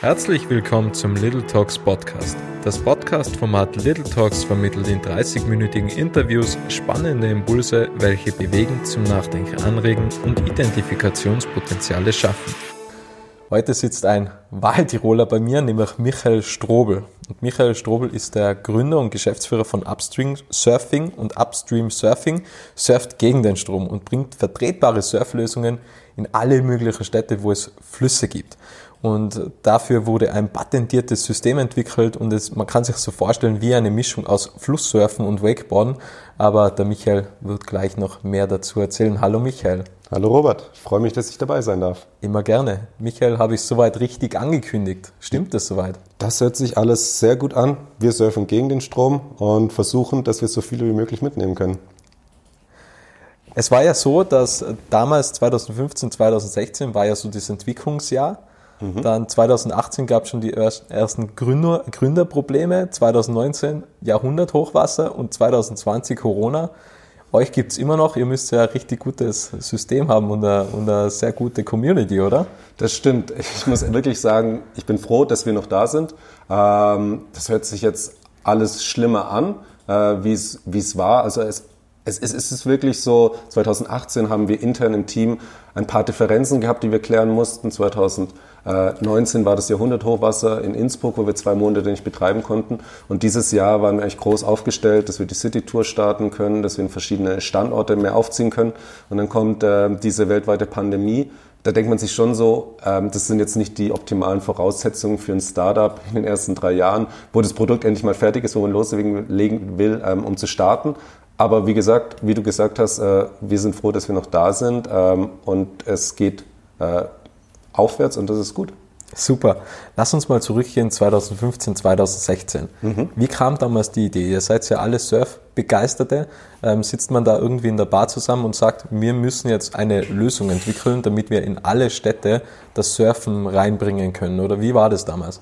Herzlich willkommen zum Little Talks Podcast. Das Podcast-Format Little Talks vermittelt in 30-minütigen Interviews spannende Impulse, welche bewegen, zum Nachdenken anregen und Identifikationspotenziale schaffen. Heute sitzt ein Wahltiroler bei mir, nämlich Michael Strobel. Und Michael Strobel ist der Gründer und Geschäftsführer von Upstream Surfing und Upstream Surfing surft gegen den Strom und bringt vertretbare Surflösungen in alle möglichen Städte, wo es Flüsse gibt. Und dafür wurde ein patentiertes System entwickelt und es, man kann sich so vorstellen wie eine Mischung aus Flusssurfen und Wakeboarden. Aber der Michael wird gleich noch mehr dazu erzählen. Hallo Michael. Hallo Robert, ich freue mich, dass ich dabei sein darf. Immer gerne. Michael, habe ich soweit richtig angekündigt. Stimmt das soweit? Das hört sich alles sehr gut an. Wir surfen gegen den Strom und versuchen, dass wir so viele wie möglich mitnehmen können. Es war ja so, dass damals 2015, 2016 war ja so das Entwicklungsjahr Mhm. Dann 2018 gab es schon die ersten Gründer, Gründerprobleme, 2019 Jahrhunderthochwasser und 2020 Corona. Euch gibt es immer noch, ihr müsst ja ein richtig gutes System haben und eine, und eine sehr gute Community, oder? Das stimmt. Ich muss wirklich sagen, ich bin froh, dass wir noch da sind. Ähm, das hört sich jetzt alles schlimmer an, äh, wie es war. Also es es, es, es ist wirklich so, 2018 haben wir intern im Team ein paar Differenzen gehabt, die wir klären mussten. 2019 war das Jahrhunderthochwasser in Innsbruck, wo wir zwei Monate nicht betreiben konnten. Und dieses Jahr waren wir eigentlich groß aufgestellt, dass wir die City-Tour starten können, dass wir in verschiedene Standorte mehr aufziehen können. Und dann kommt äh, diese weltweite Pandemie da denkt man sich schon so, ähm, das sind jetzt nicht die optimalen Voraussetzungen für ein Startup in den ersten drei Jahren, wo das Produkt endlich mal fertig ist, wo man loslegen will, ähm, um zu starten. Aber wie gesagt, wie du gesagt hast, äh, wir sind froh, dass wir noch da sind ähm, und es geht äh, aufwärts und das ist gut. Super. Lass uns mal zurückgehen 2015, 2016. Mhm. Wie kam damals die Idee? Ihr seid ja alle Surf-Begeisterte. Ähm, sitzt man da irgendwie in der Bar zusammen und sagt, wir müssen jetzt eine Lösung entwickeln, damit wir in alle Städte das Surfen reinbringen können? Oder wie war das damals?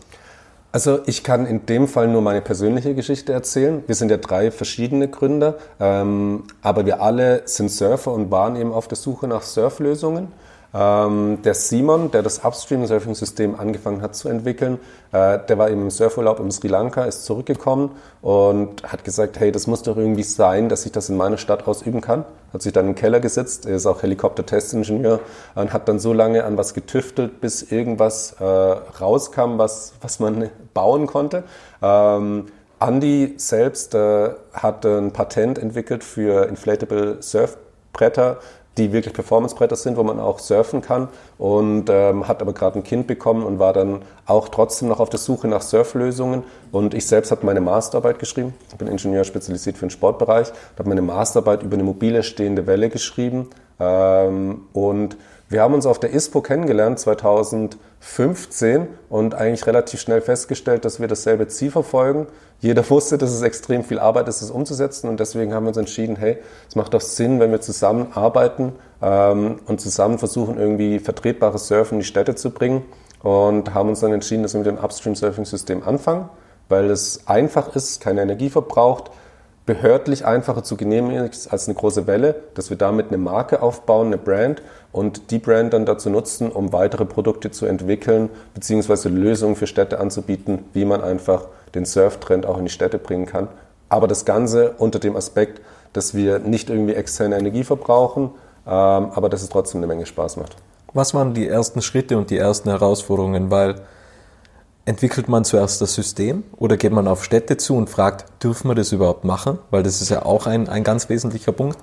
Also ich kann in dem Fall nur meine persönliche Geschichte erzählen. Wir sind ja drei verschiedene Gründer, ähm, aber wir alle sind Surfer und waren eben auf der Suche nach Surflösungen. Ähm, der Simon, der das Upstream-Surfing-System angefangen hat zu entwickeln, äh, der war im Surfurlaub in Sri Lanka, ist zurückgekommen und hat gesagt, hey, das muss doch irgendwie sein, dass ich das in meiner Stadt ausüben kann. Hat sich dann im Keller gesetzt, er ist auch Helikopter-Testingenieur und hat dann so lange an was getüftelt, bis irgendwas äh, rauskam, was, was man bauen konnte. Ähm, Andy selbst äh, hat ein Patent entwickelt für Inflatable Surfbretter, die wirklich Performancebretter sind, wo man auch surfen kann und ähm, hat aber gerade ein Kind bekommen und war dann auch trotzdem noch auf der Suche nach Surflösungen. Und ich selbst habe meine Masterarbeit geschrieben. Ich bin Ingenieur spezialisiert für den Sportbereich, habe meine Masterarbeit über eine mobile stehende Welle geschrieben ähm, und wir haben uns auf der ISPO kennengelernt 2015 und eigentlich relativ schnell festgestellt, dass wir dasselbe Ziel verfolgen. Jeder wusste, dass es extrem viel Arbeit ist, es umzusetzen und deswegen haben wir uns entschieden, hey, es macht doch Sinn, wenn wir zusammen arbeiten ähm, und zusammen versuchen, irgendwie vertretbares Surfen in die Städte zu bringen und haben uns dann entschieden, dass wir mit dem Upstream-Surfing-System anfangen, weil es einfach ist, keine Energie verbraucht, behördlich einfacher zu genehmigen als eine große Welle, dass wir damit eine Marke aufbauen, eine Brand und die Brand dann dazu nutzen, um weitere Produkte zu entwickeln, beziehungsweise Lösungen für Städte anzubieten, wie man einfach den Surftrend auch in die Städte bringen kann. Aber das Ganze unter dem Aspekt, dass wir nicht irgendwie externe Energie verbrauchen, ähm, aber dass es trotzdem eine Menge Spaß macht. Was waren die ersten Schritte und die ersten Herausforderungen? Weil entwickelt man zuerst das System oder geht man auf Städte zu und fragt, dürfen wir das überhaupt machen? Weil das ist ja auch ein, ein ganz wesentlicher Punkt.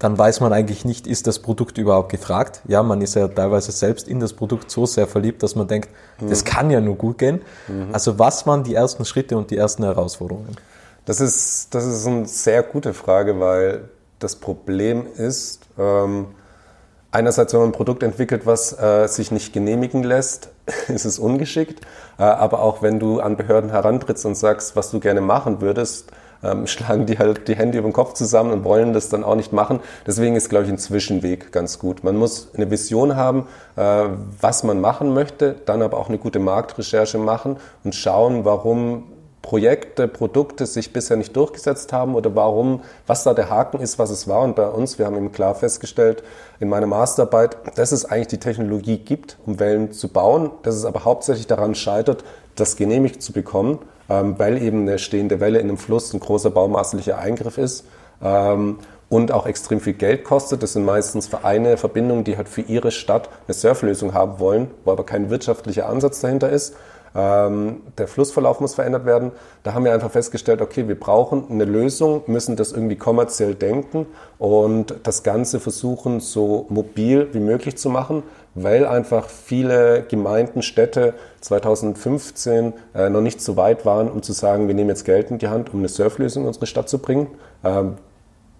Dann weiß man eigentlich nicht, ist das Produkt überhaupt gefragt? Ja, man ist ja teilweise selbst in das Produkt so sehr verliebt, dass man denkt, mhm. das kann ja nur gut gehen. Mhm. Also was waren die ersten Schritte und die ersten Herausforderungen? Das ist, das ist eine sehr gute Frage, weil das Problem ist, ähm, Einerseits, wenn man ein Produkt entwickelt, was äh, sich nicht genehmigen lässt, ist es ungeschickt. Äh, aber auch wenn du an Behörden herantrittst und sagst, was du gerne machen würdest, ähm, schlagen die halt die Hände über den Kopf zusammen und wollen das dann auch nicht machen. Deswegen ist, glaube ich, ein Zwischenweg ganz gut. Man muss eine Vision haben, äh, was man machen möchte, dann aber auch eine gute Marktrecherche machen und schauen, warum Projekte, Produkte sich bisher nicht durchgesetzt haben oder warum, was da der Haken ist, was es war. Und bei uns, wir haben eben klar festgestellt in meiner Masterarbeit, dass es eigentlich die Technologie gibt, um Wellen zu bauen, dass es aber hauptsächlich daran scheitert, das genehmigt zu bekommen, ähm, weil eben eine stehende Welle in einem Fluss ein großer baumaßlicher Eingriff ist. Ähm, und auch extrem viel Geld kostet. Das sind meistens Vereine, Verbindungen, die halt für ihre Stadt eine Surflösung haben wollen, wo aber kein wirtschaftlicher Ansatz dahinter ist. Ähm, der Flussverlauf muss verändert werden. Da haben wir einfach festgestellt, okay, wir brauchen eine Lösung, müssen das irgendwie kommerziell denken und das Ganze versuchen, so mobil wie möglich zu machen, weil einfach viele Gemeinden, Städte 2015 äh, noch nicht so weit waren, um zu sagen, wir nehmen jetzt Geld in die Hand, um eine Surflösung in unsere Stadt zu bringen. Ähm,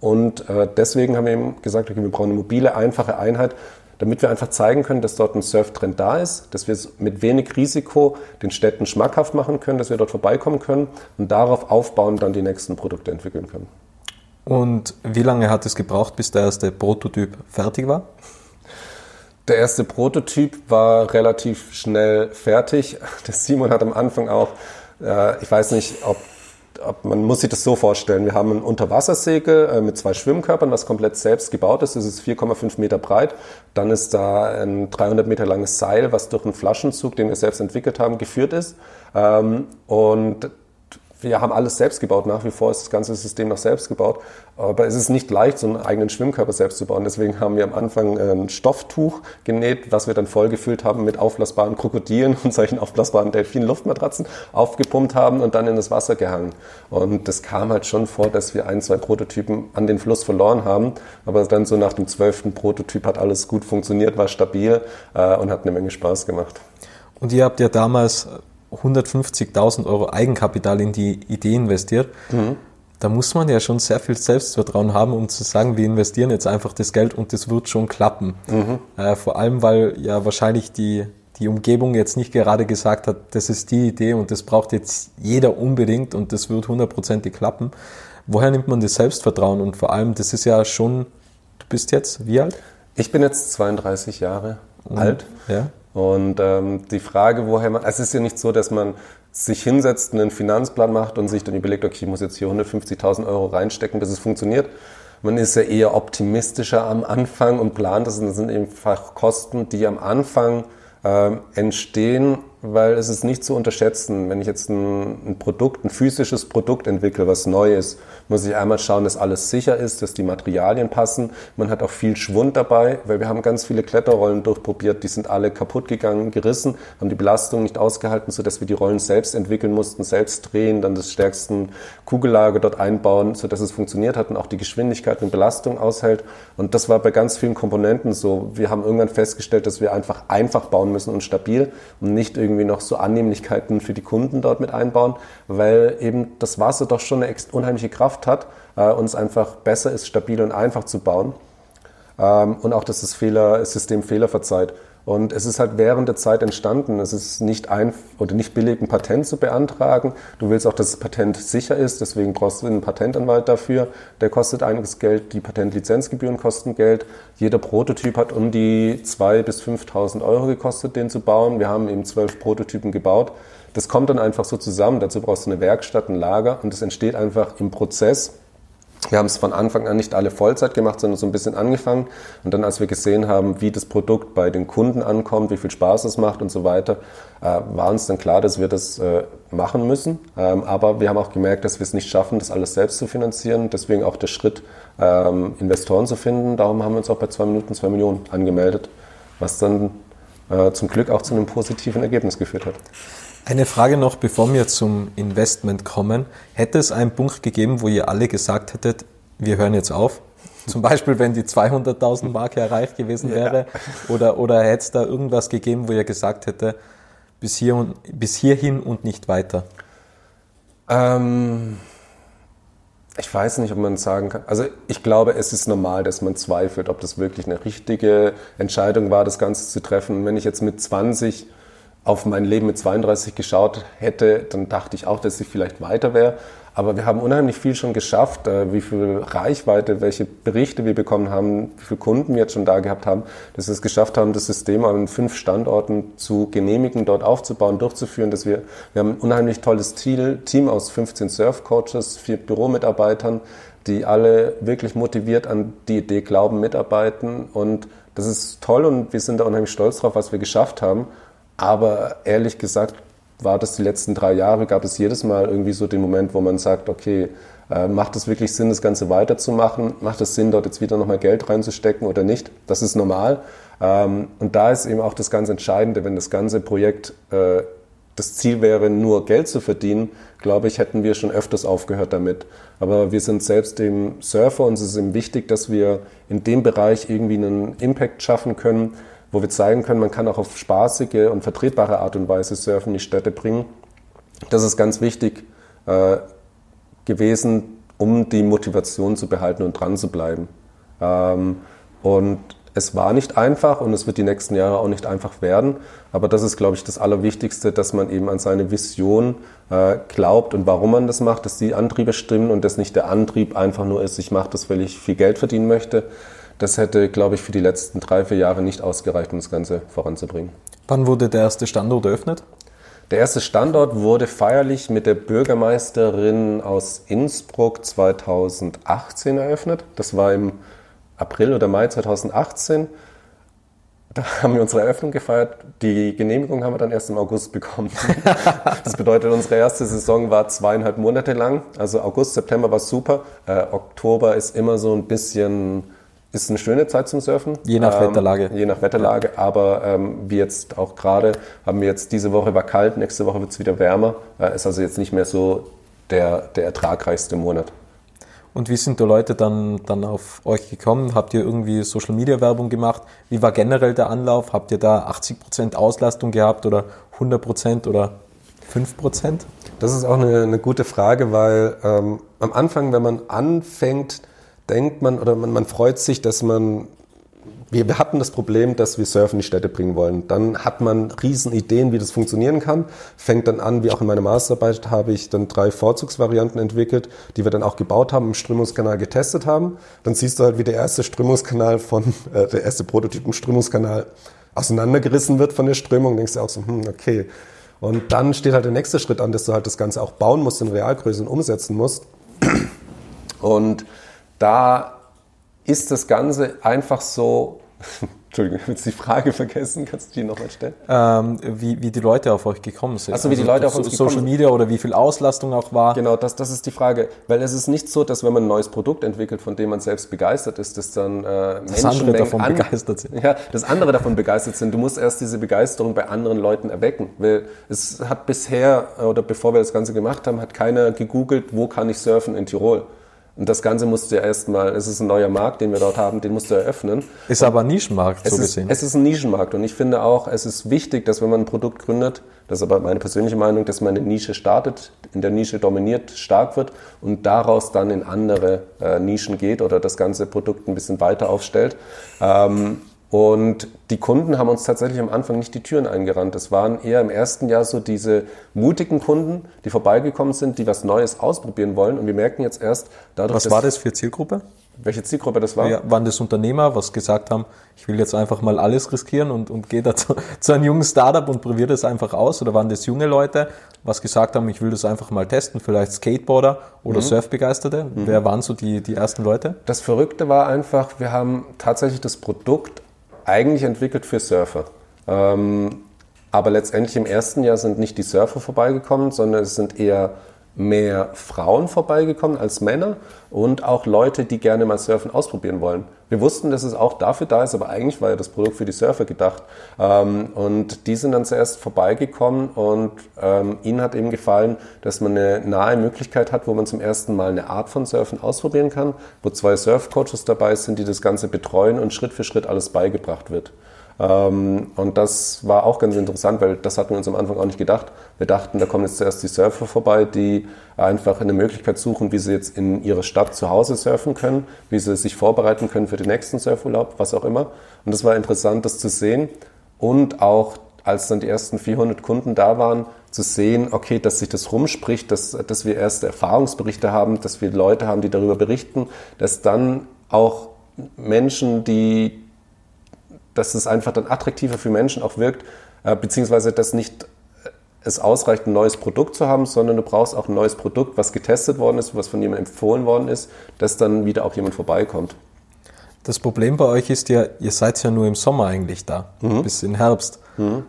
und äh, deswegen haben wir eben gesagt, okay, wir brauchen eine mobile, einfache Einheit, damit wir einfach zeigen können, dass dort ein Surftrend da ist, dass wir es mit wenig Risiko den Städten schmackhaft machen können, dass wir dort vorbeikommen können und darauf aufbauen dann die nächsten Produkte entwickeln können. Und wie lange hat es gebraucht, bis der erste Prototyp fertig war? Der erste Prototyp war relativ schnell fertig. Der Simon hat am Anfang auch, äh, ich weiß nicht, ob man muss sich das so vorstellen. Wir haben ein Unterwassersegel äh, mit zwei Schwimmkörpern, was komplett selbst gebaut ist. Das ist 4,5 Meter breit. Dann ist da ein 300 Meter langes Seil, was durch einen Flaschenzug, den wir selbst entwickelt haben, geführt ist. Ähm, und wir haben alles selbst gebaut. Nach wie vor ist das ganze System noch selbst gebaut. Aber es ist nicht leicht, so einen eigenen Schwimmkörper selbst zu bauen. Deswegen haben wir am Anfang ein Stofftuch genäht, was wir dann vollgefüllt haben mit aufblasbaren Krokodilen und solchen aufblasbaren Delfin-Luftmatratzen aufgepumpt haben und dann in das Wasser gehangen. Und das kam halt schon vor, dass wir ein, zwei Prototypen an den Fluss verloren haben. Aber dann so nach dem zwölften Prototyp hat alles gut funktioniert, war stabil äh, und hat eine Menge Spaß gemacht. Und ihr habt ja damals 150.000 Euro Eigenkapital in die Idee investiert, mhm. da muss man ja schon sehr viel Selbstvertrauen haben, um zu sagen, wir investieren jetzt einfach das Geld und das wird schon klappen. Mhm. Äh, vor allem, weil ja wahrscheinlich die, die Umgebung jetzt nicht gerade gesagt hat, das ist die Idee und das braucht jetzt jeder unbedingt und das wird hundertprozentig klappen. Woher nimmt man das Selbstvertrauen? Und vor allem, das ist ja schon, du bist jetzt wie alt? Ich bin jetzt 32 Jahre mhm. alt. Ja. Und ähm, die Frage, woher man, es ist ja nicht so, dass man sich hinsetzt, einen Finanzplan macht und sich dann überlegt, okay, ich muss jetzt hier 150.000 Euro reinstecken, bis es funktioniert. Man ist ja eher optimistischer am Anfang und plant das. Und das sind einfach Kosten, die am Anfang äh, entstehen weil es ist nicht zu unterschätzen. Wenn ich jetzt ein, ein, Produkt, ein physisches Produkt entwickle, was neu ist, muss ich einmal schauen, dass alles sicher ist, dass die Materialien passen. Man hat auch viel Schwund dabei, weil wir haben ganz viele Kletterrollen durchprobiert, die sind alle kaputt gegangen, gerissen, haben die Belastung nicht ausgehalten, sodass wir die Rollen selbst entwickeln mussten, selbst drehen, dann das stärkste Kugellager dort einbauen, sodass es funktioniert hat und auch die Geschwindigkeit und Belastung aushält. Und das war bei ganz vielen Komponenten so. Wir haben irgendwann festgestellt, dass wir einfach einfach bauen müssen und stabil und nicht irgendwie noch so Annehmlichkeiten für die Kunden dort mit einbauen, weil eben das Wasser doch schon eine unheimliche Kraft hat äh, und es einfach besser ist, stabil und einfach zu bauen. Ähm, und auch, dass das, Fehler, das System Fehler verzeiht. Und es ist halt während der Zeit entstanden. Es ist nicht ein oder nicht billig, ein Patent zu beantragen. Du willst auch, dass das Patent sicher ist, deswegen brauchst du einen Patentanwalt dafür. Der kostet einiges Geld. Die Patentlizenzgebühren kosten Geld. Jeder Prototyp hat um die 2.000 bis 5.000 Euro gekostet, den zu bauen. Wir haben eben zwölf Prototypen gebaut. Das kommt dann einfach so zusammen. Dazu brauchst du eine Werkstatt, ein Lager und es entsteht einfach im Prozess wir haben es von Anfang an nicht alle Vollzeit gemacht, sondern so ein bisschen angefangen. Und dann, als wir gesehen haben, wie das Produkt bei den Kunden ankommt, wie viel Spaß es macht und so weiter, äh, war uns dann klar, dass wir das äh, machen müssen. Ähm, aber wir haben auch gemerkt, dass wir es nicht schaffen, das alles selbst zu finanzieren. Deswegen auch der Schritt, ähm, Investoren zu finden. Darum haben wir uns auch bei zwei Minuten zwei Millionen angemeldet, was dann äh, zum Glück auch zu einem positiven Ergebnis geführt hat. Eine Frage noch, bevor wir zum Investment kommen. Hätte es einen Punkt gegeben, wo ihr alle gesagt hättet, wir hören jetzt auf? Zum Beispiel, wenn die 200.000 Marke erreicht gewesen wäre? Ja. Oder, oder hätte es da irgendwas gegeben, wo ihr gesagt hätte, bis, hier und, bis hierhin und nicht weiter? Ähm, ich weiß nicht, ob man sagen kann. Also ich glaube, es ist normal, dass man zweifelt, ob das wirklich eine richtige Entscheidung war, das Ganze zu treffen. Und wenn ich jetzt mit 20 auf mein Leben mit 32 geschaut hätte, dann dachte ich auch, dass ich vielleicht weiter wäre. aber wir haben unheimlich viel schon geschafft, äh, wie viel Reichweite, welche Berichte wir bekommen haben, wie viele Kunden wir jetzt schon da gehabt haben, dass wir es geschafft haben, das System an fünf Standorten zu genehmigen, dort aufzubauen, durchzuführen, dass wir, wir haben ein unheimlich tolles Team aus 15 Surf-Coaches, vier Büromitarbeitern, die alle wirklich motiviert an die Idee glauben, mitarbeiten und das ist toll und wir sind da unheimlich stolz drauf, was wir geschafft haben. Aber ehrlich gesagt war das die letzten drei Jahre, gab es jedes Mal irgendwie so den Moment, wo man sagt, okay, äh, macht es wirklich Sinn, das Ganze weiterzumachen? Macht es Sinn, dort jetzt wieder nochmal Geld reinzustecken oder nicht? Das ist normal. Ähm, und da ist eben auch das ganz Entscheidende, wenn das ganze Projekt äh, das Ziel wäre, nur Geld zu verdienen, glaube ich, hätten wir schon öfters aufgehört damit. Aber wir sind selbst dem Surfer und es ist eben wichtig, dass wir in dem Bereich irgendwie einen Impact schaffen können, wo wir zeigen können, man kann auch auf spaßige und vertretbare Art und Weise Surfen in die Städte bringen. Das ist ganz wichtig äh, gewesen, um die Motivation zu behalten und dran zu bleiben. Ähm, und es war nicht einfach und es wird die nächsten Jahre auch nicht einfach werden. Aber das ist, glaube ich, das Allerwichtigste, dass man eben an seine Vision äh, glaubt und warum man das macht, dass die Antriebe stimmen und dass nicht der Antrieb einfach nur ist, ich mache das, weil ich viel Geld verdienen möchte, das hätte, glaube ich, für die letzten drei, vier Jahre nicht ausgereicht, um das Ganze voranzubringen. Wann wurde der erste Standort eröffnet? Der erste Standort wurde feierlich mit der Bürgermeisterin aus Innsbruck 2018 eröffnet. Das war im April oder Mai 2018. Da haben wir unsere Eröffnung gefeiert. Die Genehmigung haben wir dann erst im August bekommen. das bedeutet, unsere erste Saison war zweieinhalb Monate lang. Also August, September war super. Äh, Oktober ist immer so ein bisschen ist eine schöne Zeit zum Surfen. Je nach ähm, Wetterlage. Je nach Wetterlage, ja. aber ähm, wie jetzt auch gerade, haben wir jetzt diese Woche war kalt, nächste Woche wird es wieder wärmer. Äh, ist also jetzt nicht mehr so der, der ertragreichste Monat. Und wie sind die Leute dann, dann auf euch gekommen? Habt ihr irgendwie Social Media Werbung gemacht? Wie war generell der Anlauf? Habt ihr da 80% Auslastung gehabt oder 100% oder 5%? Das ist auch eine, eine gute Frage, weil ähm, am Anfang, wenn man anfängt, denkt man oder man, man freut sich, dass man wir, wir, hatten das Problem, dass wir Surfen in die Städte bringen wollen. Dann hat man riesen Ideen, wie das funktionieren kann. Fängt dann an, wie auch in meiner Masterarbeit habe ich dann drei Vorzugsvarianten entwickelt, die wir dann auch gebaut haben, im Strömungskanal getestet haben. Dann siehst du halt, wie der erste Strömungskanal von, äh, der erste Prototyp im Strömungskanal auseinandergerissen wird von der Strömung. Denkst du auch so, hm, okay. Und dann steht halt der nächste Schritt an, dass du halt das Ganze auch bauen musst, in Realgröße und umsetzen musst. Und da ist das Ganze einfach so. Entschuldigung, ich habe die Frage vergessen. Kannst du die nochmal stellen? Ähm, wie, wie die Leute auf euch gekommen sind. Achso, wie die also Leute auf uns gekommen sind. Social Media oder wie viel Auslastung auch war. Genau, das, das ist die Frage. Weil es ist nicht so, dass wenn man ein neues Produkt entwickelt, von dem man selbst begeistert ist, dass dann äh, das andere davon an, begeistert sind. Ja, dass andere davon begeistert sind. Du musst erst diese Begeisterung bei anderen Leuten erwecken. Weil es hat bisher, oder bevor wir das Ganze gemacht haben, hat keiner gegoogelt, wo kann ich surfen in Tirol. Und das Ganze musst du ja erstmal, es ist ein neuer Markt, den wir dort haben, den musst du eröffnen. Ist aber ein Nischenmarkt, so ist, gesehen. Es ist ein Nischenmarkt und ich finde auch, es ist wichtig, dass wenn man ein Produkt gründet, das ist aber meine persönliche Meinung, dass man eine Nische startet, in der Nische dominiert, stark wird und daraus dann in andere äh, Nischen geht oder das ganze Produkt ein bisschen weiter aufstellt. Ähm, und die Kunden haben uns tatsächlich am Anfang nicht die Türen eingerannt. Es waren eher im ersten Jahr so diese mutigen Kunden, die vorbeigekommen sind, die was Neues ausprobieren wollen. Und wir merken jetzt erst dadurch. Was war das für Zielgruppe? Welche Zielgruppe das war? Ja, waren das Unternehmer, was gesagt haben, ich will jetzt einfach mal alles riskieren und, und gehe da zu, zu einem jungen Startup und probiere das einfach aus? Oder waren das junge Leute, was gesagt haben, ich will das einfach mal testen, vielleicht Skateboarder oder mhm. Surfbegeisterte? Mhm. Wer waren so die, die ersten Leute? Das Verrückte war einfach, wir haben tatsächlich das Produkt eigentlich entwickelt für Surfer. Ähm, aber letztendlich im ersten Jahr sind nicht die Surfer vorbeigekommen, sondern es sind eher mehr Frauen vorbeigekommen als Männer und auch Leute, die gerne mal Surfen ausprobieren wollen. Wir wussten, dass es auch dafür da ist, aber eigentlich war ja das Produkt für die Surfer gedacht. Ähm, und die sind dann zuerst vorbeigekommen und ähm, ihnen hat eben gefallen, dass man eine nahe Möglichkeit hat, wo man zum ersten Mal eine Art von Surfen ausprobieren kann, wo zwei Surfcoaches dabei sind, die das Ganze betreuen und Schritt für Schritt alles beigebracht wird. Ähm, und das war auch ganz interessant, weil das hatten wir uns am Anfang auch nicht gedacht. Wir dachten, da kommen jetzt zuerst die Surfer vorbei, die einfach eine Möglichkeit suchen, wie sie jetzt in ihrer Stadt zu Hause surfen können, wie sie sich vorbereiten können für den nächsten Surfurlaub, was auch immer. Und das war interessant, das zu sehen. Und auch als dann die ersten 400 Kunden da waren, zu sehen, okay, dass sich das rumspricht, dass, dass wir erste Erfahrungsberichte haben, dass wir Leute haben, die darüber berichten, dass dann auch Menschen, die, dass es einfach dann attraktiver für Menschen auch wirkt, äh, beziehungsweise dass nicht es ausreicht, ein neues Produkt zu haben, sondern du brauchst auch ein neues Produkt, was getestet worden ist, was von jemandem empfohlen worden ist, dass dann wieder auch jemand vorbeikommt. Das Problem bei euch ist ja, ihr seid ja nur im Sommer eigentlich da, mhm. bis in Herbst. Mhm.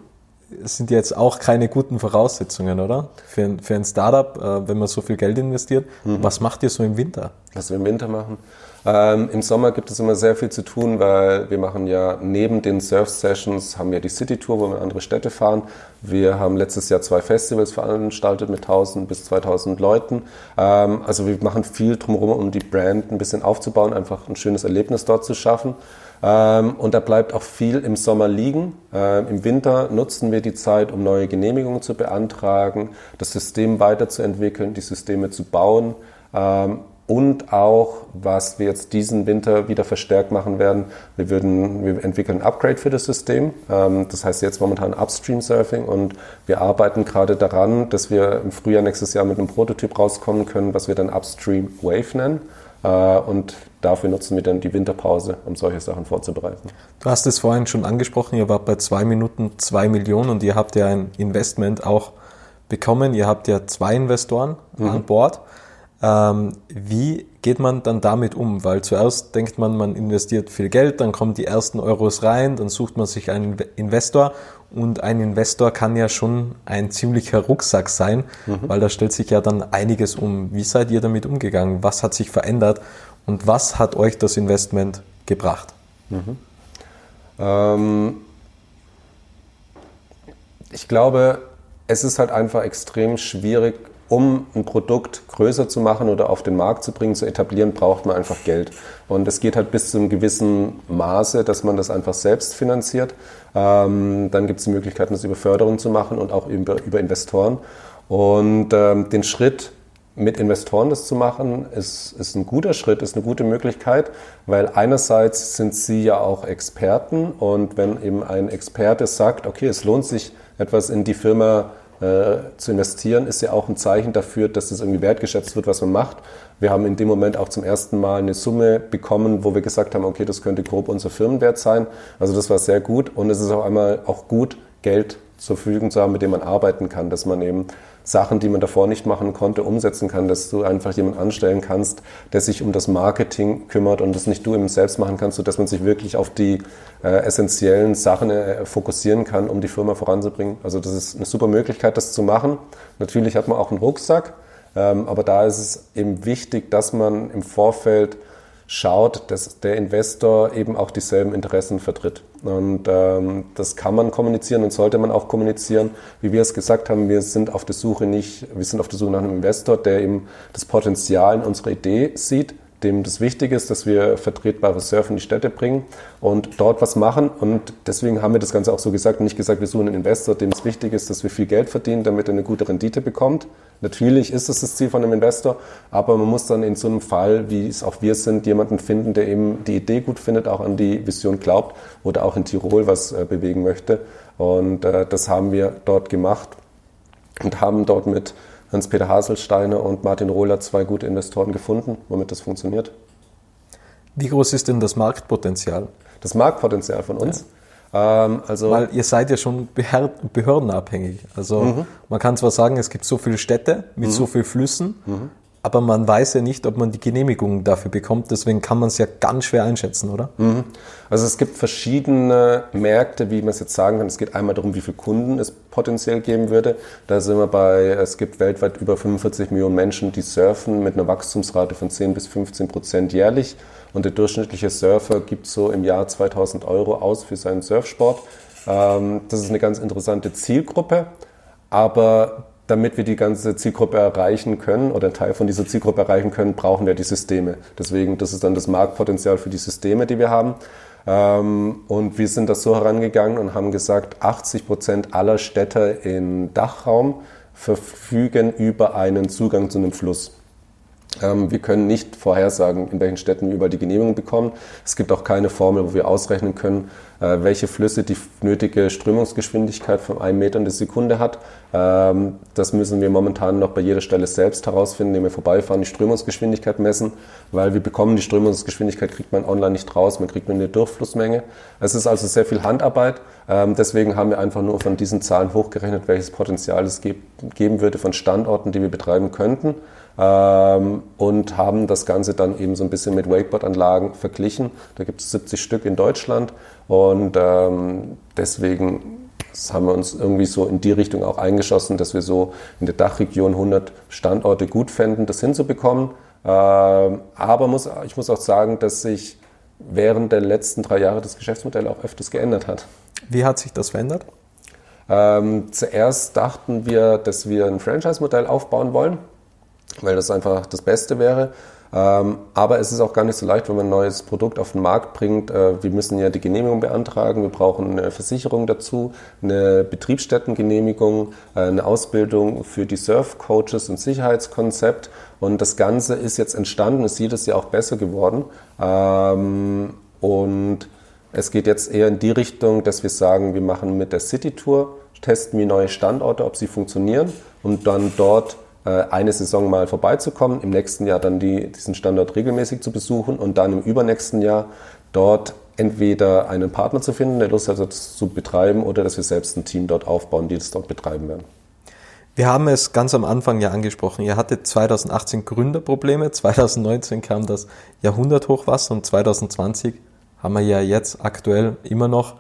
Es sind jetzt auch keine guten Voraussetzungen, oder? Für ein, für ein Startup, äh, wenn man so viel Geld investiert. Mhm. Was macht ihr so im Winter? Was wir im Winter machen? Ähm, Im Sommer gibt es immer sehr viel zu tun, weil wir machen ja neben den Surf-Sessions haben wir die City-Tour, wo wir in andere Städte fahren. Wir haben letztes Jahr zwei Festivals veranstaltet mit 1000 bis 2000 Leuten. Ähm, also wir machen viel drumherum, um die Brand ein bisschen aufzubauen, einfach ein schönes Erlebnis dort zu schaffen. Ähm, und da bleibt auch viel im Sommer liegen. Ähm, Im Winter nutzen wir die Zeit, um neue Genehmigungen zu beantragen, das System weiterzuentwickeln, die Systeme zu bauen. Ähm, und auch, was wir jetzt diesen Winter wieder verstärkt machen werden, wir, würden, wir entwickeln ein Upgrade für das System. Ähm, das heißt jetzt momentan Upstream Surfing und wir arbeiten gerade daran, dass wir im Frühjahr nächstes Jahr mit einem Prototyp rauskommen können, was wir dann Upstream Wave nennen. Äh, und dafür nutzen wir dann die Winterpause, um solche Sachen vorzubereiten. Du hast es vorhin schon angesprochen, ihr wart bei zwei Minuten zwei Millionen und ihr habt ja ein Investment auch bekommen. Ihr habt ja zwei Investoren mhm. an Bord. Ähm, wie geht man dann damit um? Weil zuerst denkt man, man investiert viel Geld, dann kommen die ersten Euros rein, dann sucht man sich einen Investor und ein Investor kann ja schon ein ziemlicher Rucksack sein, mhm. weil da stellt sich ja dann einiges um. Wie seid ihr damit umgegangen? Was hat sich verändert und was hat euch das Investment gebracht? Mhm. Ähm, ich glaube, es ist halt einfach extrem schwierig, um ein Produkt größer zu machen oder auf den Markt zu bringen, zu etablieren, braucht man einfach Geld. Und es geht halt bis zu einem gewissen Maße, dass man das einfach selbst finanziert. Ähm, dann gibt es die Möglichkeit, das über Förderung zu machen und auch über, über Investoren. Und ähm, den Schritt mit Investoren das zu machen, ist, ist ein guter Schritt, ist eine gute Möglichkeit, weil einerseits sind sie ja auch Experten und wenn eben ein Experte sagt, okay, es lohnt sich etwas in die Firma äh, zu investieren, ist ja auch ein Zeichen dafür, dass es irgendwie wertgeschätzt wird, was man macht. Wir haben in dem Moment auch zum ersten Mal eine Summe bekommen, wo wir gesagt haben, okay, das könnte grob unser Firmenwert sein. Also das war sehr gut und es ist auch einmal auch gut, Geld zur Verfügung zu haben, mit dem man arbeiten kann, dass man eben Sachen, die man davor nicht machen konnte, umsetzen kann, dass du einfach jemanden anstellen kannst, der sich um das Marketing kümmert und das nicht du eben selbst machen kannst, sodass man sich wirklich auf die äh, essentiellen Sachen äh, fokussieren kann, um die Firma voranzubringen. Also das ist eine super Möglichkeit, das zu machen. Natürlich hat man auch einen Rucksack, ähm, aber da ist es eben wichtig, dass man im Vorfeld schaut, dass der Investor eben auch dieselben Interessen vertritt. Und ähm, das kann man kommunizieren und sollte man auch kommunizieren. Wie wir es gesagt haben, wir sind auf der Suche nicht, wir sind auf der Suche nach einem Investor, der eben das Potenzial in unserer Idee sieht, dem das wichtig ist, dass wir vertretbare Surfen in die Städte bringen und dort was machen. Und deswegen haben wir das Ganze auch so gesagt, nicht gesagt, wir suchen einen Investor, dem es wichtig ist, dass wir viel Geld verdienen, damit er eine gute Rendite bekommt. Natürlich ist es das Ziel von einem Investor, aber man muss dann in so einem Fall, wie es auch wir sind, jemanden finden, der eben die Idee gut findet, auch an die Vision glaubt oder auch in Tirol was äh, bewegen möchte. Und äh, das haben wir dort gemacht und haben dort mit Hans-Peter Haselsteiner und Martin Rohler zwei gute Investoren gefunden, womit das funktioniert. Wie groß ist denn das Marktpotenzial? Das Marktpotenzial von uns? Ja. Ähm, also Weil ihr seid ja schon behördenabhängig. Also mhm. man kann zwar sagen, es gibt so viele Städte mit mhm. so vielen Flüssen, mhm aber man weiß ja nicht, ob man die Genehmigung dafür bekommt. Deswegen kann man es ja ganz schwer einschätzen, oder? Mhm. Also es gibt verschiedene Märkte, wie man es jetzt sagen kann. Es geht einmal darum, wie viele Kunden es potenziell geben würde. Da sind wir bei, es gibt weltweit über 45 Millionen Menschen, die surfen mit einer Wachstumsrate von 10 bis 15 Prozent jährlich. Und der durchschnittliche Surfer gibt so im Jahr 2000 Euro aus für seinen Surfsport. Ähm, das ist eine ganz interessante Zielgruppe. Aber damit wir die ganze Zielgruppe erreichen können oder einen Teil von dieser Zielgruppe erreichen können, brauchen wir die Systeme. Deswegen, das ist dann das Marktpotenzial für die Systeme, die wir haben. Ähm, und wir sind das so herangegangen und haben gesagt, 80 Prozent aller Städte im Dachraum verfügen über einen Zugang zu einem Fluss. Ähm, wir können nicht vorhersagen, in welchen Städten wir überall die Genehmigung bekommen. Es gibt auch keine Formel, wo wir ausrechnen können, welche Flüsse die nötige Strömungsgeschwindigkeit von einem Meter in der Sekunde hat. Ähm, das müssen wir momentan noch bei jeder Stelle selbst herausfinden, indem wir vorbeifahren, die Strömungsgeschwindigkeit messen, weil wir bekommen die Strömungsgeschwindigkeit, kriegt man online nicht raus, man kriegt nur eine Durchflussmenge. Es ist also sehr viel Handarbeit. Ähm, deswegen haben wir einfach nur von diesen Zahlen hochgerechnet, welches Potenzial es geben würde von Standorten, die wir betreiben könnten ähm, und haben das Ganze dann eben so ein bisschen mit Wakeboard-Anlagen verglichen. Da gibt es 70 Stück in Deutschland und ähm, deswegen haben wir uns irgendwie so in die Richtung auch eingeschossen, dass wir so in der Dachregion 100 Standorte gut fänden, das hinzubekommen. Ähm, aber muss, ich muss auch sagen, dass sich während der letzten drei Jahre das Geschäftsmodell auch öfters geändert hat. Wie hat sich das verändert? Ähm, zuerst dachten wir, dass wir ein Franchise-Modell aufbauen wollen weil das einfach das Beste wäre. Ähm, aber es ist auch gar nicht so leicht, wenn man ein neues Produkt auf den Markt bringt. Äh, wir müssen ja die Genehmigung beantragen, wir brauchen eine Versicherung dazu, eine Betriebsstättengenehmigung, äh, eine Ausbildung für die Surf-Coaches und Sicherheitskonzept. Und das Ganze ist jetzt entstanden, ist jedes Jahr auch besser geworden. Ähm, und es geht jetzt eher in die Richtung, dass wir sagen, wir machen mit der City Tour, testen wir neue Standorte, ob sie funktionieren und dann dort eine Saison mal vorbeizukommen, im nächsten Jahr dann die, diesen Standort regelmäßig zu besuchen und dann im übernächsten Jahr dort entweder einen Partner zu finden, der Lust hat, das zu betreiben, oder dass wir selbst ein Team dort aufbauen, die das dort betreiben werden. Wir haben es ganz am Anfang ja angesprochen. Ihr hattet 2018 Gründerprobleme, 2019 kam das Jahrhunderthochwasser und 2020 haben wir ja jetzt aktuell immer noch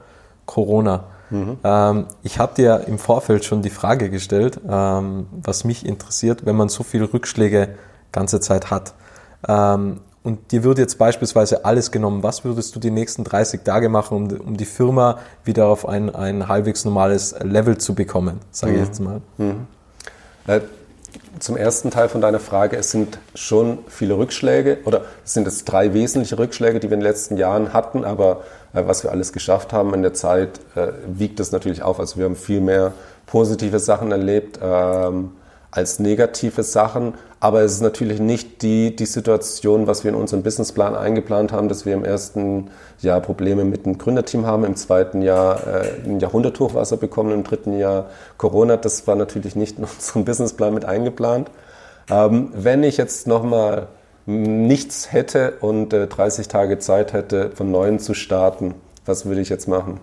Corona. Mhm. Ähm, ich habe dir im Vorfeld schon die Frage gestellt, ähm, was mich interessiert, wenn man so viele Rückschläge ganze Zeit hat. Ähm, und dir wird jetzt beispielsweise alles genommen. Was würdest du die nächsten 30 Tage machen, um, um die Firma wieder auf ein, ein halbwegs normales Level zu bekommen, sage ich mhm. jetzt mal? Mhm. Zum ersten Teil von deiner Frage, es sind schon viele Rückschläge oder es sind es drei wesentliche Rückschläge, die wir in den letzten Jahren hatten, aber äh, was wir alles geschafft haben in der Zeit, äh, wiegt das natürlich auf. Also wir haben viel mehr positive Sachen erlebt ähm, als negative Sachen. Aber es ist natürlich nicht die, die Situation, was wir in unserem Businessplan eingeplant haben, dass wir im ersten Jahr Probleme mit dem Gründerteam haben, im zweiten Jahr äh, ein Jahrhunderthochwasser bekommen, im dritten Jahr Corona. Das war natürlich nicht in unserem Businessplan mit eingeplant. Ähm, wenn ich jetzt nochmal nichts hätte und äh, 30 Tage Zeit hätte, von neuem zu starten, was würde ich jetzt machen?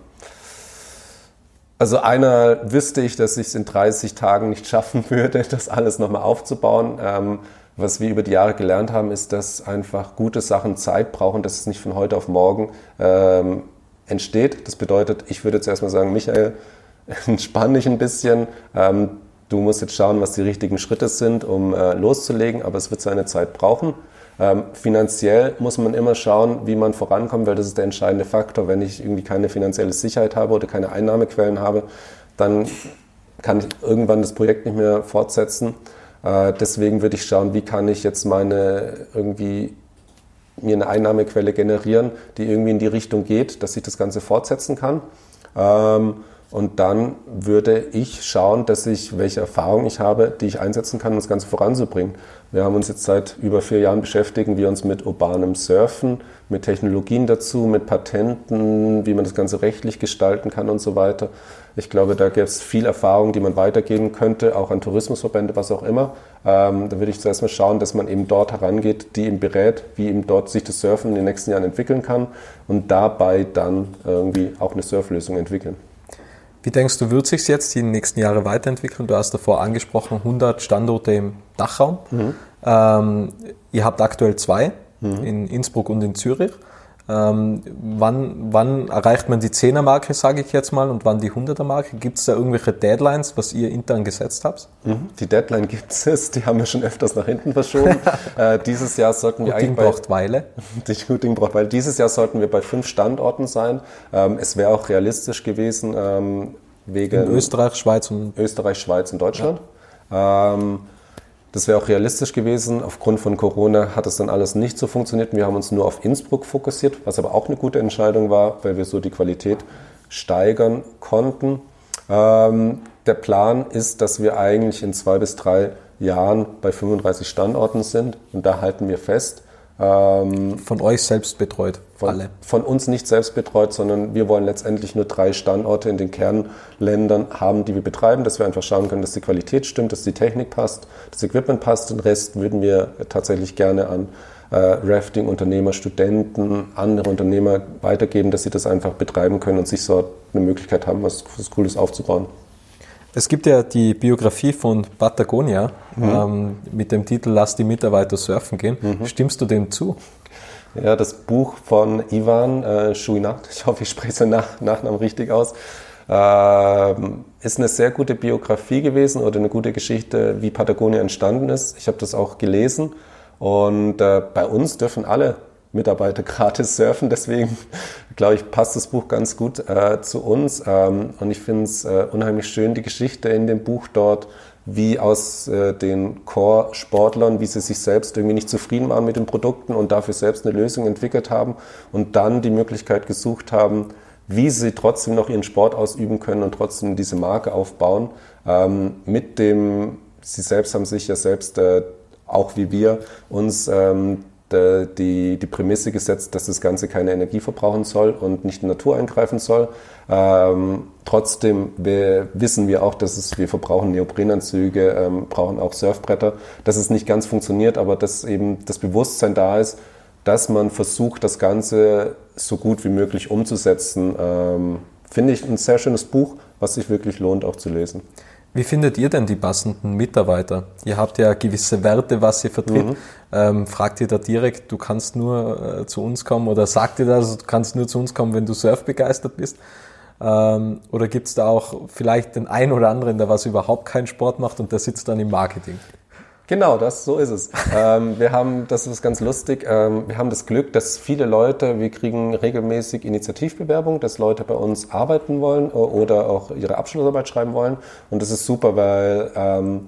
Also einer wüsste ich, dass ich es in 30 Tagen nicht schaffen würde, das alles nochmal aufzubauen. Ähm, was wir über die Jahre gelernt haben, ist, dass einfach gute Sachen Zeit brauchen, dass es nicht von heute auf morgen ähm, entsteht. Das bedeutet, ich würde jetzt erstmal sagen, Michael, entspann dich ein bisschen. Ähm, du musst jetzt schauen, was die richtigen Schritte sind, um äh, loszulegen, aber es wird seine Zeit brauchen. Ähm, finanziell muss man immer schauen, wie man vorankommt, weil das ist der entscheidende Faktor. Wenn ich irgendwie keine finanzielle Sicherheit habe oder keine Einnahmequellen habe, dann kann ich irgendwann das Projekt nicht mehr fortsetzen. Äh, deswegen würde ich schauen, wie kann ich jetzt meine irgendwie mir eine Einnahmequelle generieren, die irgendwie in die Richtung geht, dass ich das Ganze fortsetzen kann. Ähm, und dann würde ich schauen, dass ich, welche Erfahrung ich habe, die ich einsetzen kann, um das Ganze voranzubringen. Wir haben uns jetzt seit über vier Jahren beschäftigen wir uns mit urbanem Surfen, mit Technologien dazu, mit Patenten, wie man das Ganze rechtlich gestalten kann und so weiter. Ich glaube, da gibt es viel Erfahrung, die man weitergeben könnte, auch an Tourismusverbände, was auch immer. Ähm, da würde ich zuerst mal schauen, dass man eben dort herangeht, die ihm berät, wie eben dort sich das Surfen in den nächsten Jahren entwickeln kann und dabei dann irgendwie auch eine Surflösung entwickeln. Wie denkst du, wird sich jetzt die nächsten Jahre weiterentwickeln? Du hast davor angesprochen, 100 Standorte im Dachraum. Mhm. Ähm, ihr habt aktuell zwei, mhm. in Innsbruck und in Zürich. Ähm, wann, wann erreicht man die 10er-Marke, sage ich jetzt mal, und wann die 100er-Marke? Gibt es da irgendwelche Deadlines, was ihr intern gesetzt habt? Mhm. Die Deadline gibt es, die haben wir schon öfters nach hinten verschoben. äh, dieses Jahr sollten wir eigentlich. braucht Weile. Die Shooting braucht Weile. Dieses Jahr sollten wir bei fünf Standorten sein. Ähm, es wäre auch realistisch gewesen, ähm, wegen. In Österreich, Schweiz und. Österreich, Schweiz und Deutschland. Ja. Ähm, das wäre auch realistisch gewesen. Aufgrund von Corona hat es dann alles nicht so funktioniert. Wir haben uns nur auf Innsbruck fokussiert, was aber auch eine gute Entscheidung war, weil wir so die Qualität steigern konnten. Ähm, der Plan ist, dass wir eigentlich in zwei bis drei Jahren bei 35 Standorten sind und da halten wir fest. Ähm, von euch selbst betreut, von, alle? Von uns nicht selbst betreut, sondern wir wollen letztendlich nur drei Standorte in den Kernländern haben, die wir betreiben, dass wir einfach schauen können, dass die Qualität stimmt, dass die Technik passt, das Equipment passt. Den Rest würden wir tatsächlich gerne an äh, Rafting-Unternehmer, Studenten, andere Unternehmer weitergeben, dass sie das einfach betreiben können und sich so eine Möglichkeit haben, was, was Cooles aufzubauen. Es gibt ja die Biografie von Patagonia mhm. ähm, mit dem Titel Lass die Mitarbeiter surfen gehen. Mhm. Stimmst du dem zu? Ja, das Buch von Ivan äh, Schuinat, ich hoffe, ich spreche seinen Nach Nachnamen richtig aus, äh, ist eine sehr gute Biografie gewesen oder eine gute Geschichte, wie Patagonia entstanden ist. Ich habe das auch gelesen und äh, bei uns dürfen alle Mitarbeiter gratis surfen. Deswegen, glaube ich, passt das Buch ganz gut äh, zu uns. Ähm, und ich finde es äh, unheimlich schön, die Geschichte in dem Buch dort, wie aus äh, den Core-Sportlern, wie sie sich selbst irgendwie nicht zufrieden waren mit den Produkten und dafür selbst eine Lösung entwickelt haben und dann die Möglichkeit gesucht haben, wie sie trotzdem noch ihren Sport ausüben können und trotzdem diese Marke aufbauen. Ähm, mit dem, sie selbst haben sich ja selbst, äh, auch wie wir, uns ähm, die, die Prämisse gesetzt, dass das Ganze keine Energie verbrauchen soll und nicht in Natur eingreifen soll. Ähm, trotzdem wir, wissen wir auch, dass es, wir verbrauchen Neoprenanzüge, ähm, brauchen auch Surfbretter, dass es nicht ganz funktioniert, aber dass eben das Bewusstsein da ist, dass man versucht, das Ganze so gut wie möglich umzusetzen. Ähm, Finde ich ein sehr schönes Buch, was sich wirklich lohnt auch zu lesen. Wie findet ihr denn die passenden Mitarbeiter? Ihr habt ja gewisse Werte, was ihr vertritt. Mhm. Ähm, fragt ihr da direkt, du kannst nur äh, zu uns kommen oder sagt ihr das, du kannst nur zu uns kommen, wenn du Surf begeistert bist? Ähm, oder gibt es da auch vielleicht den einen oder anderen, der was überhaupt keinen Sport macht und der sitzt dann im Marketing? Genau, das, so ist es. ähm, wir haben, das ist ganz lustig, ähm, wir haben das Glück, dass viele Leute, wir kriegen regelmäßig Initiativbewerbungen, dass Leute bei uns arbeiten wollen oder auch ihre Abschlussarbeit schreiben wollen. Und das ist super, weil ähm,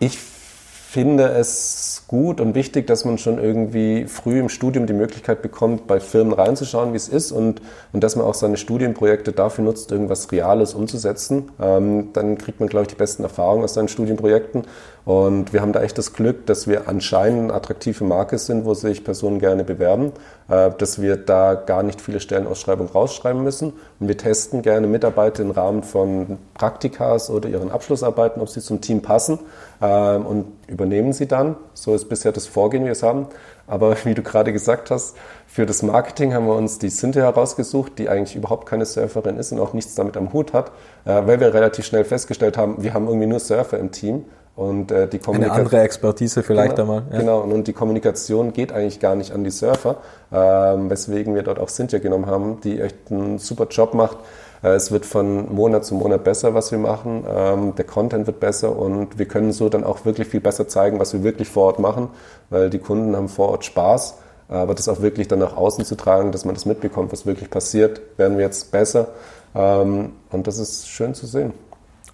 ich finde es gut und wichtig, dass man schon irgendwie früh im Studium die Möglichkeit bekommt, bei Firmen reinzuschauen, wie es ist und, und dass man auch seine Studienprojekte dafür nutzt, irgendwas Reales umzusetzen. Ähm, dann kriegt man, glaube ich, die besten Erfahrungen aus seinen Studienprojekten. Und wir haben da echt das Glück, dass wir anscheinend eine attraktive Marke sind, wo sich Personen gerne bewerben, äh, dass wir da gar nicht viele Stellenausschreibungen rausschreiben müssen. Und wir testen gerne Mitarbeiter im Rahmen von Praktikas oder ihren Abschlussarbeiten, ob sie zum Team passen ähm, und übernehmen sie dann. So ist bisher das Vorgehen, wie wir es haben. Aber wie du gerade gesagt hast, für das Marketing haben wir uns die Cynthia herausgesucht, die eigentlich überhaupt keine Surferin ist und auch nichts damit am Hut hat, äh, weil wir relativ schnell festgestellt haben, wir haben irgendwie nur Surfer im Team. Und äh, die Kommunikation. Eine andere Expertise vielleicht genau, einmal. Ja. Genau, und, und, die Kommunikation geht eigentlich gar nicht an die Surfer, ähm, weswegen wir dort auch Cynthia genommen haben, die echt einen super Job macht, es wird von Monat zu Monat besser, was wir machen. Ähm, der Content wird besser und wir können so dann auch wirklich viel besser zeigen, was wir wirklich vor Ort machen, weil die Kunden haben vor Ort Spaß. Aber das auch wirklich dann nach außen zu tragen, dass man das mitbekommt, was wirklich passiert, werden wir jetzt besser. Ähm, und das ist schön zu sehen.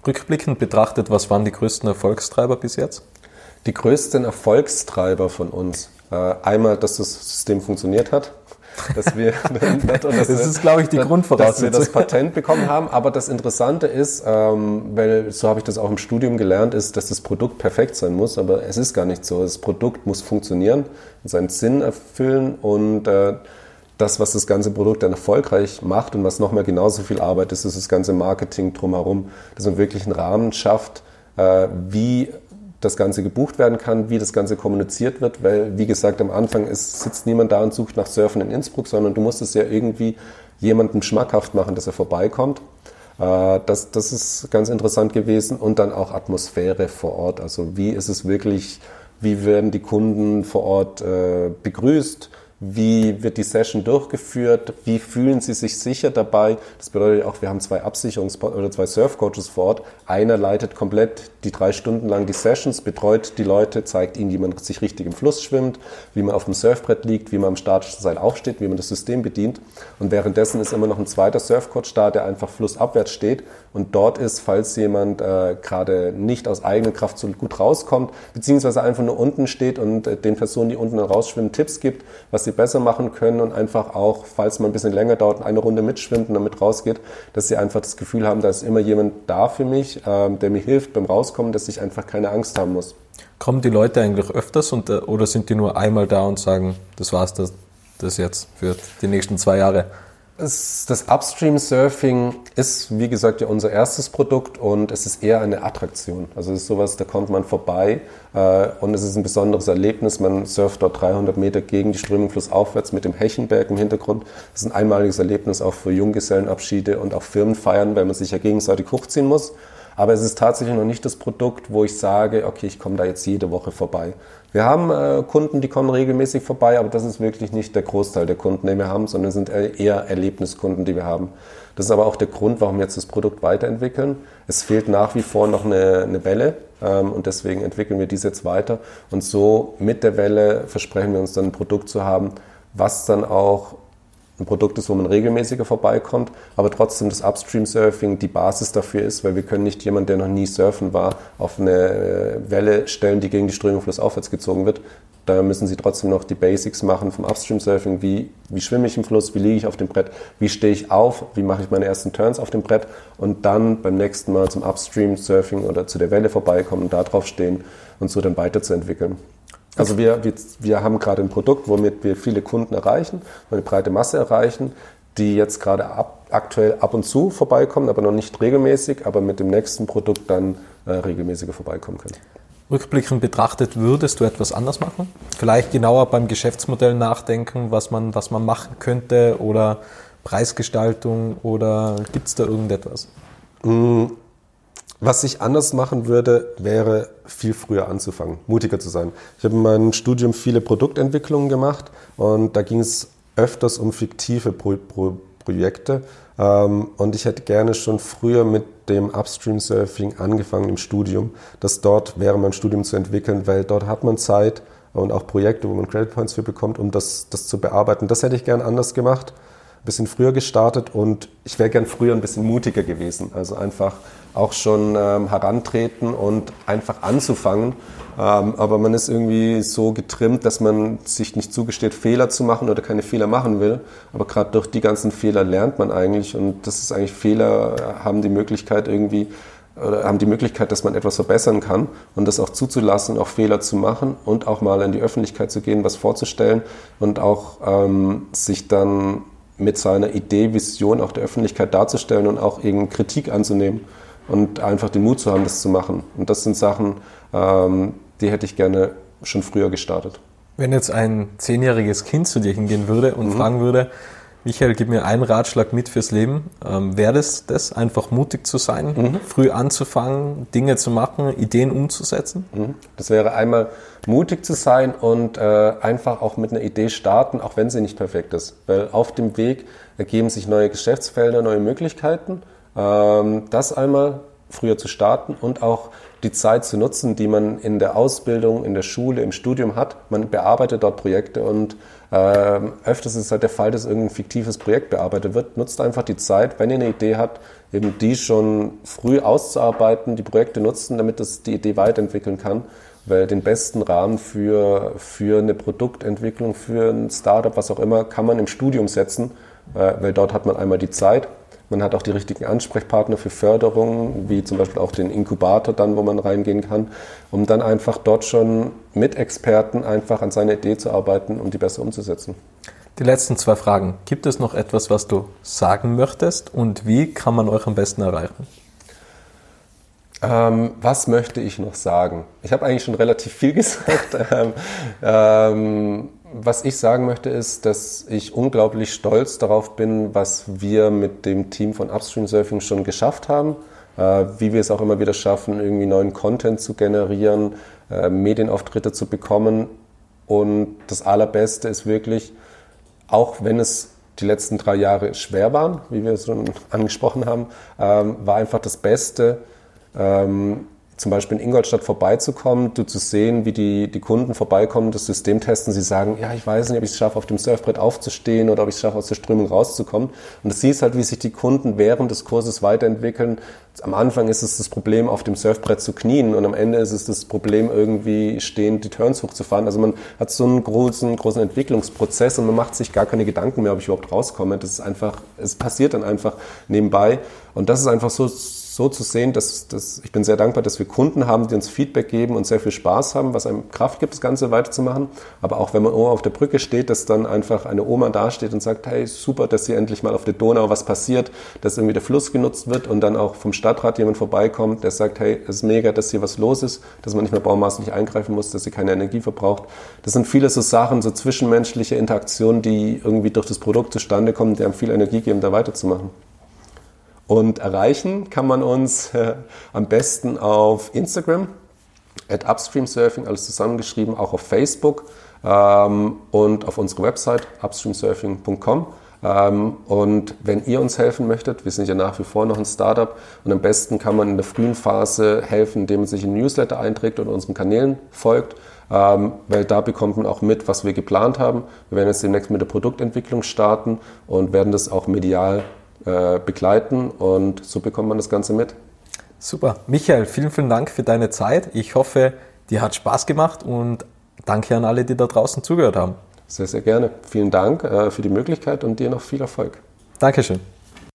Rückblickend betrachtet, was waren die größten Erfolgstreiber bis jetzt? Die größten Erfolgstreiber von uns. Äh, einmal, dass das System funktioniert hat dass wir das ist, glaube ich, die Grundvoraussetzung, dass wir das Patent bekommen haben. Aber das Interessante ist, ähm, weil so habe ich das auch im Studium gelernt, ist, dass das Produkt perfekt sein muss. Aber es ist gar nicht so. Das Produkt muss funktionieren, seinen Sinn erfüllen und äh, das, was das ganze Produkt dann erfolgreich macht und was nochmal genauso viel Arbeit ist, ist das ganze Marketing drumherum, dass man wirklich einen Rahmen schafft, äh, wie das Ganze gebucht werden kann, wie das Ganze kommuniziert wird, weil, wie gesagt, am Anfang ist, sitzt niemand da und sucht nach Surfen in Innsbruck, sondern du musst es ja irgendwie jemandem schmackhaft machen, dass er vorbeikommt. Äh, das, das ist ganz interessant gewesen und dann auch Atmosphäre vor Ort. Also wie ist es wirklich, wie werden die Kunden vor Ort äh, begrüßt? Wie wird die Session durchgeführt? Wie fühlen Sie sich sicher dabei? Das bedeutet auch, wir haben zwei Absicherungs- oder zwei Surfcoaches vor Ort. Einer leitet komplett die drei Stunden lang die Sessions, betreut die Leute, zeigt ihnen, wie man sich richtig im Fluss schwimmt, wie man auf dem Surfbrett liegt, wie man am statischen Seil aufsteht, wie man das System bedient. Und währenddessen ist immer noch ein zweiter Surfcoach da, der einfach flussabwärts steht und dort ist, falls jemand äh, gerade nicht aus eigener Kraft so gut rauskommt, beziehungsweise einfach nur unten steht und äh, den Personen, die unten rausschwimmen, Tipps gibt, was sie besser machen können und einfach auch, falls man ein bisschen länger dauert, eine Runde mitschwimmt und damit rausgeht, dass sie einfach das Gefühl haben, da ist immer jemand da für mich, ähm, der mir hilft beim Rauskommen, dass ich einfach keine Angst haben muss. Kommen die Leute eigentlich öfters und, äh, oder sind die nur einmal da und sagen, das war's das, das jetzt für die nächsten zwei Jahre? Das Upstream Surfing ist, wie gesagt, ja unser erstes Produkt und es ist eher eine Attraktion. Also es ist sowas, da kommt man vorbei äh, und es ist ein besonderes Erlebnis. Man surft dort 300 Meter gegen die Strömung flussaufwärts mit dem Hechenberg im Hintergrund. Das ist ein einmaliges Erlebnis auch für Junggesellenabschiede und auch Firmenfeiern, weil man sich ja gegenseitig hochziehen muss. Aber es ist tatsächlich noch nicht das Produkt, wo ich sage, okay, ich komme da jetzt jede Woche vorbei. Wir haben äh, Kunden, die kommen regelmäßig vorbei, aber das ist wirklich nicht der Großteil der Kunden, die wir haben, sondern sind eher Erlebniskunden, die wir haben. Das ist aber auch der Grund, warum wir jetzt das Produkt weiterentwickeln. Es fehlt nach wie vor noch eine, eine Welle ähm, und deswegen entwickeln wir diese jetzt weiter. Und so mit der Welle versprechen wir uns dann ein Produkt zu haben, was dann auch ein Produkt ist, wo man regelmäßiger vorbeikommt, aber trotzdem das Upstream-Surfing die Basis dafür ist, weil wir können nicht jemanden, der noch nie surfen war, auf eine Welle stellen, die gegen die Strömung flussaufwärts gezogen wird. Da müssen sie trotzdem noch die Basics machen vom Upstream-Surfing. Wie, wie schwimme ich im Fluss? Wie liege ich auf dem Brett? Wie stehe ich auf? Wie mache ich meine ersten Turns auf dem Brett? Und dann beim nächsten Mal zum Upstream-Surfing oder zu der Welle vorbeikommen und da drauf stehen und so dann weiterzuentwickeln. Also wir, wir, wir haben gerade ein Produkt, womit wir viele Kunden erreichen, eine breite Masse erreichen, die jetzt gerade ab, aktuell ab und zu vorbeikommen, aber noch nicht regelmäßig, aber mit dem nächsten Produkt dann äh, regelmäßiger vorbeikommen können. Rückblickend betrachtet, würdest du etwas anders machen? Vielleicht genauer beim Geschäftsmodell nachdenken, was man, was man machen könnte oder Preisgestaltung oder gibt es da irgendetwas? Mm, was ich anders machen würde, wäre viel früher anzufangen, mutiger zu sein. Ich habe in meinem Studium viele Produktentwicklungen gemacht und da ging es öfters um fiktive Pro Pro Projekte. Ähm, und ich hätte gerne schon früher mit dem Upstream Surfing angefangen im Studium, das dort während meinem Studium zu entwickeln, weil dort hat man Zeit und auch Projekte, wo man Credit Points für bekommt, um das, das zu bearbeiten. Das hätte ich gern anders gemacht, bisschen früher gestartet und ich wäre gern früher ein bisschen mutiger gewesen. Also einfach auch schon ähm, herantreten und einfach anzufangen. Ähm, aber man ist irgendwie so getrimmt, dass man sich nicht zugesteht, Fehler zu machen oder keine Fehler machen will. Aber gerade durch die ganzen Fehler lernt man eigentlich und das ist eigentlich Fehler haben die Möglichkeit irgendwie oder haben die Möglichkeit, dass man etwas verbessern kann und das auch zuzulassen, auch Fehler zu machen und auch mal in die Öffentlichkeit zu gehen, was vorzustellen und auch ähm, sich dann mit seiner Idee, Vision auch der Öffentlichkeit darzustellen und auch irgendeine Kritik anzunehmen und einfach den Mut zu haben, das zu machen. Und das sind Sachen, ähm, die hätte ich gerne schon früher gestartet. Wenn jetzt ein zehnjähriges Kind zu dir hingehen würde und mhm. fragen würde, Michael, gib mir einen Ratschlag mit fürs Leben. Ähm, Wäre das das, einfach mutig zu sein, mhm. früh anzufangen, Dinge zu machen, Ideen umzusetzen? Mhm. Das wäre einmal mutig zu sein und äh, einfach auch mit einer Idee starten, auch wenn sie nicht perfekt ist. Weil auf dem Weg ergeben sich neue Geschäftsfelder, neue Möglichkeiten. Ähm, das einmal früher zu starten und auch die Zeit zu nutzen, die man in der Ausbildung, in der Schule, im Studium hat. Man bearbeitet dort Projekte und äh, öfters ist es halt der Fall, dass irgendein fiktives Projekt bearbeitet wird. Nutzt einfach die Zeit, wenn ihr eine Idee habt, eben die schon früh auszuarbeiten, die Projekte nutzen, damit es die Idee weiterentwickeln kann. Weil den besten Rahmen für, für eine Produktentwicklung, für ein Startup, was auch immer, kann man im Studium setzen, äh, weil dort hat man einmal die Zeit man hat auch die richtigen Ansprechpartner für Förderung, wie zum Beispiel auch den Inkubator dann, wo man reingehen kann, um dann einfach dort schon mit Experten einfach an seiner Idee zu arbeiten, um die besser umzusetzen. Die letzten zwei Fragen. Gibt es noch etwas, was du sagen möchtest und wie kann man euch am besten erreichen? Ähm, was möchte ich noch sagen? Ich habe eigentlich schon relativ viel gesagt. ähm, ähm, was ich sagen möchte, ist, dass ich unglaublich stolz darauf bin, was wir mit dem Team von Upstream Surfing schon geschafft haben. Äh, wie wir es auch immer wieder schaffen, irgendwie neuen Content zu generieren, äh, Medienauftritte zu bekommen. Und das Allerbeste ist wirklich, auch wenn es die letzten drei Jahre schwer waren, wie wir es schon angesprochen haben, ähm, war einfach das Beste, ähm, zum Beispiel in Ingolstadt vorbeizukommen, du zu sehen, wie die, die Kunden vorbeikommen, das System testen, sie sagen, ja, ich weiß nicht, ob ich es schaffe, auf dem Surfbrett aufzustehen oder ob ich es schaffe, aus der Strömung rauszukommen. Und du siehst halt, wie sich die Kunden während des Kurses weiterentwickeln. Am Anfang ist es das Problem, auf dem Surfbrett zu knien und am Ende ist es das Problem, irgendwie stehend die Turns hochzufahren. Also man hat so einen großen, großen Entwicklungsprozess und man macht sich gar keine Gedanken mehr, ob ich überhaupt rauskomme. Das ist einfach, es passiert dann einfach nebenbei. Und das ist einfach so, so zu sehen, dass, dass ich bin sehr dankbar, dass wir Kunden haben, die uns Feedback geben und sehr viel Spaß haben, was einem Kraft gibt, das Ganze weiterzumachen. Aber auch wenn man auf der Brücke steht, dass dann einfach eine Oma dasteht und sagt, hey, super, dass hier endlich mal auf der Donau was passiert, dass irgendwie der Fluss genutzt wird und dann auch vom Stadtrat jemand vorbeikommt, der sagt, hey, es ist mega, dass hier was los ist, dass man nicht mehr baumaßlich eingreifen muss, dass sie keine Energie verbraucht. Das sind viele so Sachen, so zwischenmenschliche Interaktionen, die irgendwie durch das Produkt zustande kommen, die einem viel Energie geben, da weiterzumachen. Und erreichen kann man uns äh, am besten auf Instagram, at upstreamsurfing, alles zusammengeschrieben, auch auf Facebook ähm, und auf unserer Website upstreamsurfing.com. Ähm, und wenn ihr uns helfen möchtet, wir sind ja nach wie vor noch ein Startup und am besten kann man in der frühen Phase helfen, indem man sich in Newsletter einträgt oder unseren Kanälen folgt, ähm, weil da bekommt man auch mit, was wir geplant haben. Wir werden jetzt demnächst mit der Produktentwicklung starten und werden das auch medial äh, begleiten und so bekommt man das Ganze mit. Super. Michael, vielen, vielen Dank für deine Zeit. Ich hoffe, dir hat Spaß gemacht und danke an alle, die da draußen zugehört haben. Sehr, sehr gerne. Vielen Dank äh, für die Möglichkeit und dir noch viel Erfolg. Dankeschön.